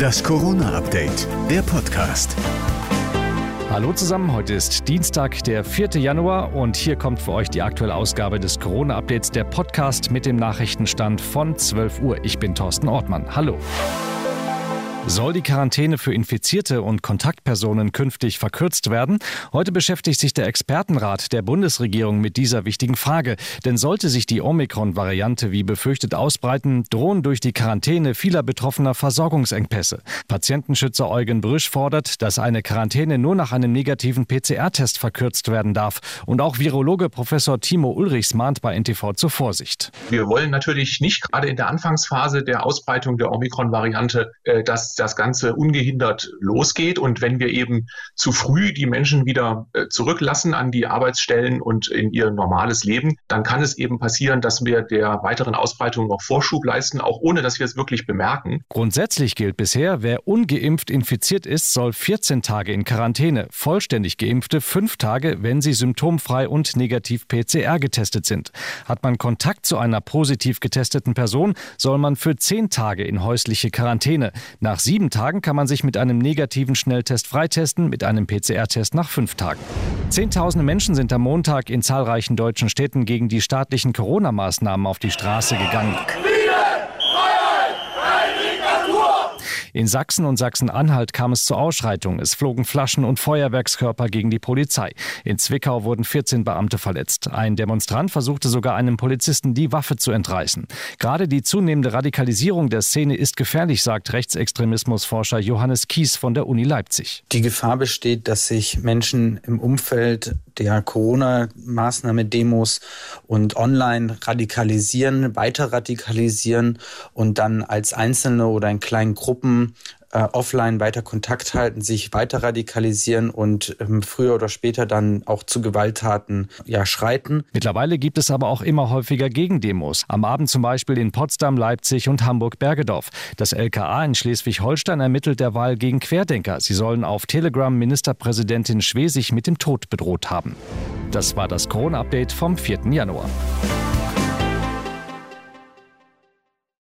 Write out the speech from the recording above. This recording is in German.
Das Corona-Update, der Podcast. Hallo zusammen, heute ist Dienstag, der 4. Januar und hier kommt für euch die aktuelle Ausgabe des Corona-Updates, der Podcast mit dem Nachrichtenstand von 12 Uhr. Ich bin Thorsten Ortmann. Hallo. Soll die Quarantäne für Infizierte und Kontaktpersonen künftig verkürzt werden? Heute beschäftigt sich der Expertenrat der Bundesregierung mit dieser wichtigen Frage. Denn sollte sich die Omikron-Variante wie befürchtet ausbreiten, drohen durch die Quarantäne vieler Betroffener Versorgungsengpässe. Patientenschützer Eugen Brüsch fordert, dass eine Quarantäne nur nach einem negativen PCR-Test verkürzt werden darf. Und auch Virologe Professor Timo Ulrichs mahnt bei NTV zur Vorsicht. Wir wollen natürlich nicht gerade in der Anfangsphase der Ausbreitung der Omikron-Variante, äh, dass das Ganze ungehindert losgeht. Und wenn wir eben zu früh die Menschen wieder äh, zurücklassen an die Arbeitsstellen und in ihr normales Leben, dann kann es eben passieren, dass wir der weiteren Ausbreitung noch Vorschub leisten, auch ohne dass wir es wirklich bemerken. Grundsätzlich gilt bisher, wer ungeimpft infiziert ist, soll 14 Tage in Quarantäne, vollständig geimpfte fünf Tage, wenn sie symptomfrei und negativ PCR getestet sind. Hat man Kontakt zu einer positiv getesteten Person, soll man für zehn Tage in häusliche Quarantäne. Nach nach sieben Tagen kann man sich mit einem negativen Schnelltest freitesten, mit einem PCR-Test nach fünf Tagen. Zehntausende Menschen sind am Montag in zahlreichen deutschen Städten gegen die staatlichen Corona-Maßnahmen auf die Straße gegangen. In Sachsen und Sachsen-Anhalt kam es zur Ausschreitung. Es flogen Flaschen und Feuerwerkskörper gegen die Polizei. In Zwickau wurden 14 Beamte verletzt. Ein Demonstrant versuchte sogar einem Polizisten die Waffe zu entreißen. Gerade die zunehmende Radikalisierung der Szene ist gefährlich, sagt Rechtsextremismusforscher Johannes Kies von der Uni Leipzig. Die Gefahr besteht, dass sich Menschen im Umfeld der Corona-Maßnahme, Demos und online radikalisieren, weiter radikalisieren und dann als Einzelne oder in kleinen Gruppen äh, offline weiter Kontakt halten, sich weiter radikalisieren und ähm, früher oder später dann auch zu Gewalttaten ja, schreiten. Mittlerweile gibt es aber auch immer häufiger Gegendemos. Am Abend zum Beispiel in Potsdam, Leipzig und Hamburg-Bergedorf. Das LKA in Schleswig-Holstein ermittelt derweil gegen Querdenker. Sie sollen auf Telegram Ministerpräsidentin Schwesig mit dem Tod bedroht haben. Das war das Corona-Update vom 4. Januar.